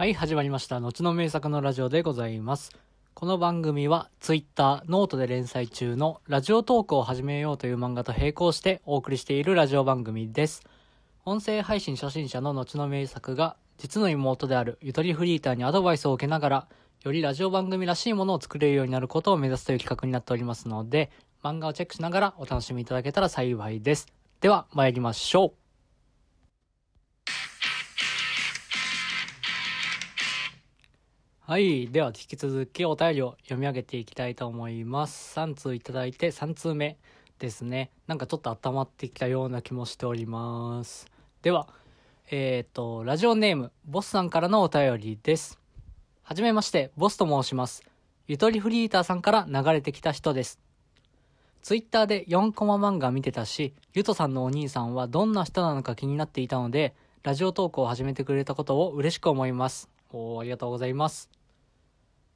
はい、始まりました。後の名作のラジオでございます。この番組は、ツイッター、ノートで連載中のラジオトークを始めようという漫画と並行してお送りしているラジオ番組です。音声配信初心者の後の名作が、実の妹であるゆとりフリーターにアドバイスを受けながら、よりラジオ番組らしいものを作れるようになることを目指すという企画になっておりますので、漫画をチェックしながらお楽しみいただけたら幸いです。では、参りましょう。はい。では、引き続きお便りを読み上げていきたいと思います。3通いただいて3通目ですね。なんかちょっと温まってきたような気もしております。では、えっ、と、ラジオネーム、ボスさんからのお便りです。はじめまして、ボスと申します。ゆとりフリーターさんから流れてきた人です。ツイッターで4コマ漫画見てたし、ゆとさんのお兄さんはどんな人なのか気になっていたので、ラジオトークを始めてくれたことを嬉しく思います。おー、ありがとうございます。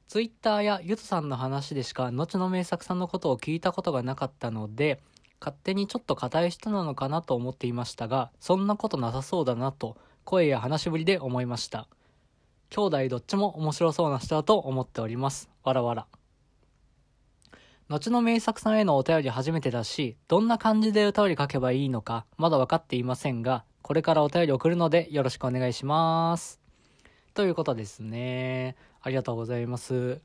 ツイッターやゆとさんの話でしか、後の名作さんのことを聞いたことがなかったので、勝手にちょっと硬い人なのかなと思っていましたが、そんなことなさそうだなと、声や話しぶりで思いました。兄弟どっちも面白そうな人だと思っております。わらわら。後の名作さんへのお便り初めてだし、どんな感じでお便り書けばいいのか、まだ分かっていませんが、これからお便り送るのでよろしくお願いします。ということですね。ありがとうございます。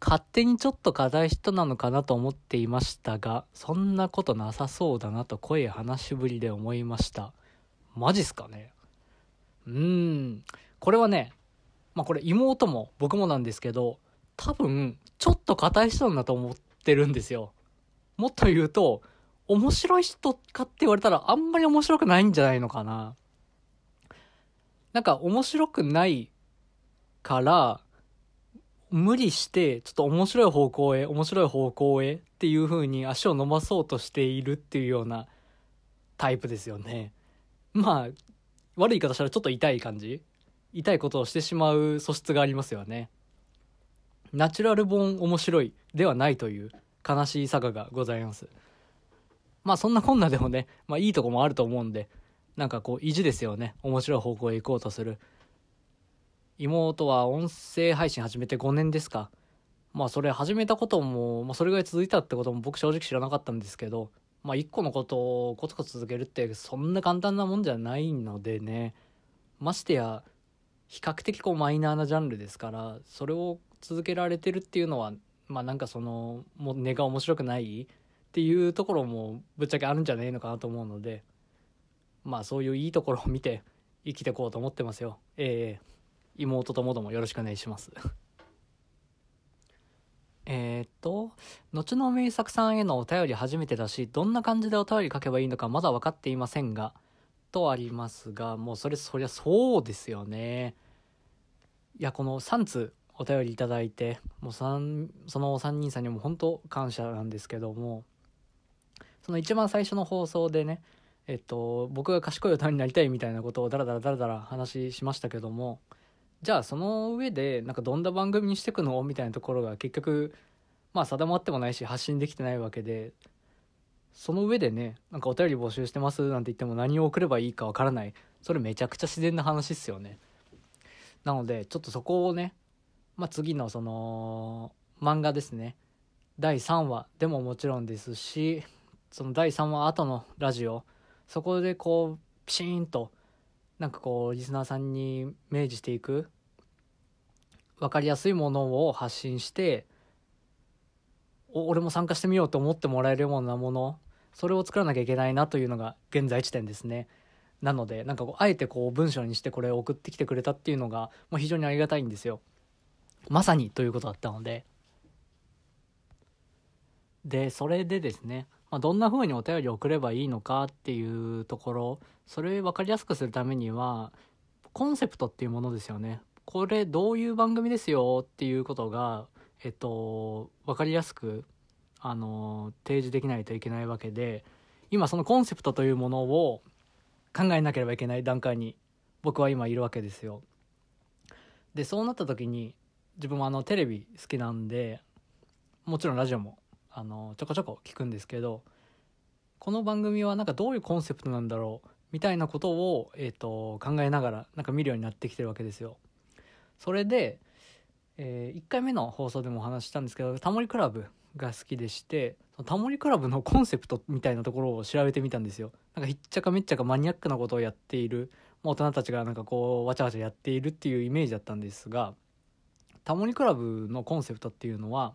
勝手にちょっと硬い人なのかなと思っていましたが、そんなことなさそうだなと声や話しぶりで思いました。マジっすかねうーん。これはね、まあこれ妹も僕もなんですけど、多分、ちょっと硬い人なんだと思ってるんですよ。もっと言うと、面白い人かって言われたらあんまり面白くないんじゃないのかな。なんか面白くないから、無理して、ちょっと面白い方向へ、面白い方向へっていう風に足を伸ばそうとしているっていうようなタイプですよね。まあ、悪い言い方したらちょっと痛い感じ痛いことをしてしまう素質がありますよね。ナチュラルボーン面白いではないという悲しい坂がございます。まあそんなこんなでもね、まあいいとこもあると思うんで、なんかこう意地ですよね。面白い方向へ行こうとする。妹は音声配信始めて5年ですか。まあそれ始めたことも、まあそれぐらい続いたってことも僕正直知らなかったんですけど、まあ一個のことをコツコツ続けるってそんな簡単なもんじゃないのでね。ましてや、比較的こうマイナーなジャンルですから、それを続けられてるっていうのは、まあなんかその、もう根が面白くないっていうところもぶっちゃけあるんじゃねえのかなと思うので、まあそういういいところを見て生きていこうと思ってますよ。ええ妹ともどもよろしくお願いします。えっと、後の名作さんへのお便り初めてだし、どんな感じでお便り書けばいいのかまだ分かっていませんが、とありますが、もうそれ、そりゃそうですよね。いや、この3通お便りいただいて、もう三その3人さんにも本当感謝なんですけども、その一番最初の放送でね、えっと、僕が賢い歌になりたいみたいなことをダラダラダラダラ話しましたけども、じゃあその上で、なんかどんな番組にしてくの？みたいなところが結局、まあ定まってもないし発信できてないわけで、その上でね、なんかお便り募集してます？なんて言っても何を送ればいいかわからない。それめちゃくちゃ自然な話っすよね。なので、ちょっとそこをね、まあ次のその、漫画ですね。第3話でももちろんですし、その第3話後のラジオ、そこでこう、ピシーンと、なんかこう、リスナーさんに明示していく、わかりやすいものを発信して、お俺も参加してみようと思ってもらえるようなもの、それを作らなきゃいけないなというのが現在地点ですね。なので、なんかこう、あえてこう文章にしてこれを送ってきてくれたっていうのが、もう非常にありがたいんですよ。まさにということだったので。で、それでですね、まあ、どんな風にお便りを送ればいいのかっていうところ、それ分かりやすくするためには、コンセプトっていうものですよね。これどういう番組ですよっていうことが、えっと、分かりやすく、あの、提示できないといけないわけで、今そのコンセプトというものを考えなければいけない段階に僕は今いるわけですよ。で、そうなった時に、自分もあのテレビ好きなんで、もちろんラジオもあのちょこちょこ聞くんですけどこの番組はなんかどういうコンセプトなんだろうみたいなことを、えー、と考えながらなんか見るようになってきてるわけですよ。それで、え1回目の放送でもお話ししたんですけどタモリクラブが好きでしてタモリクラブのコンセプトみたいなところを調べてみたんですよなんかひっちゃかめっちゃかマニアックなことをやっている大人たちがなんかこうわちゃわちゃやっているっていうイメージだったんですがタモリクラブのコンセプトっていうのは、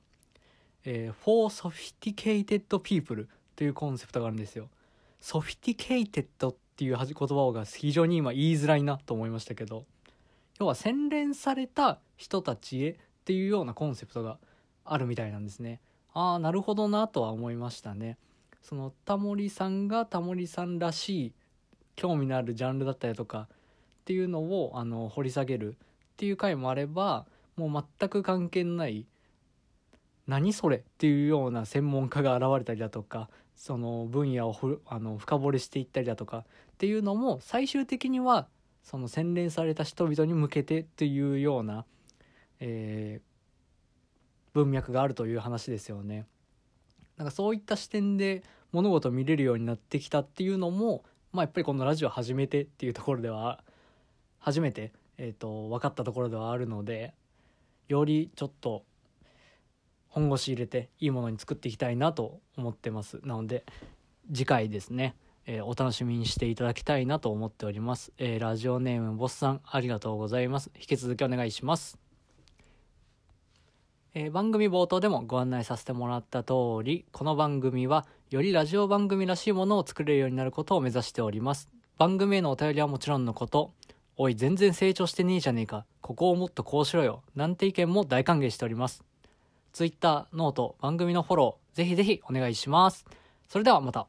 えー、for sophisticated people というコンセプトがあるんですよ。sophisticated っていう言葉が非常に今言いづらいなと思いましたけど、要は洗練された人たちへっていうようなコンセプトがあるみたいなんですね。ああ、なるほどなとは思いましたね。そのタモリさんがタモリさんらしい興味のあるジャンルだったりとかっていうのをあの掘り下げるっていう回もあればもう全く関係ない何それ？っていうような専門家が現れたりだとかその分野をあの深掘りしていったりだとかっていうのも最終的にはその洗練された人々に向けてっていうような、えー、文脈があるという話ですよね。なんかそういった視点で物事を見れるようになってきたっていうのも、まあ、やっぱりこのラジオ始めてっていうところでは初めて、えーと分かったところではあるのでよりちょっと本腰入れていいものに作っていきたいなと思ってます。なので次回ですね、えー、お楽しみにしていただきたいなと思っております、えー、ラジオネームボスさんありがとうございます。引き続きお願いします。えー、番組冒頭でもご案内させてもらった通り、この番組はよりラジオ番組らしいものを作れるようになることを目指しております。番組へのお便りはもちろんのこと、おい全然成長してねえじゃねえか、ここをもっとこうしろよ、なんて意見も大歓迎しております。Twitter、ノート、番組のフォロー、ぜひぜひお願いします。それではまた。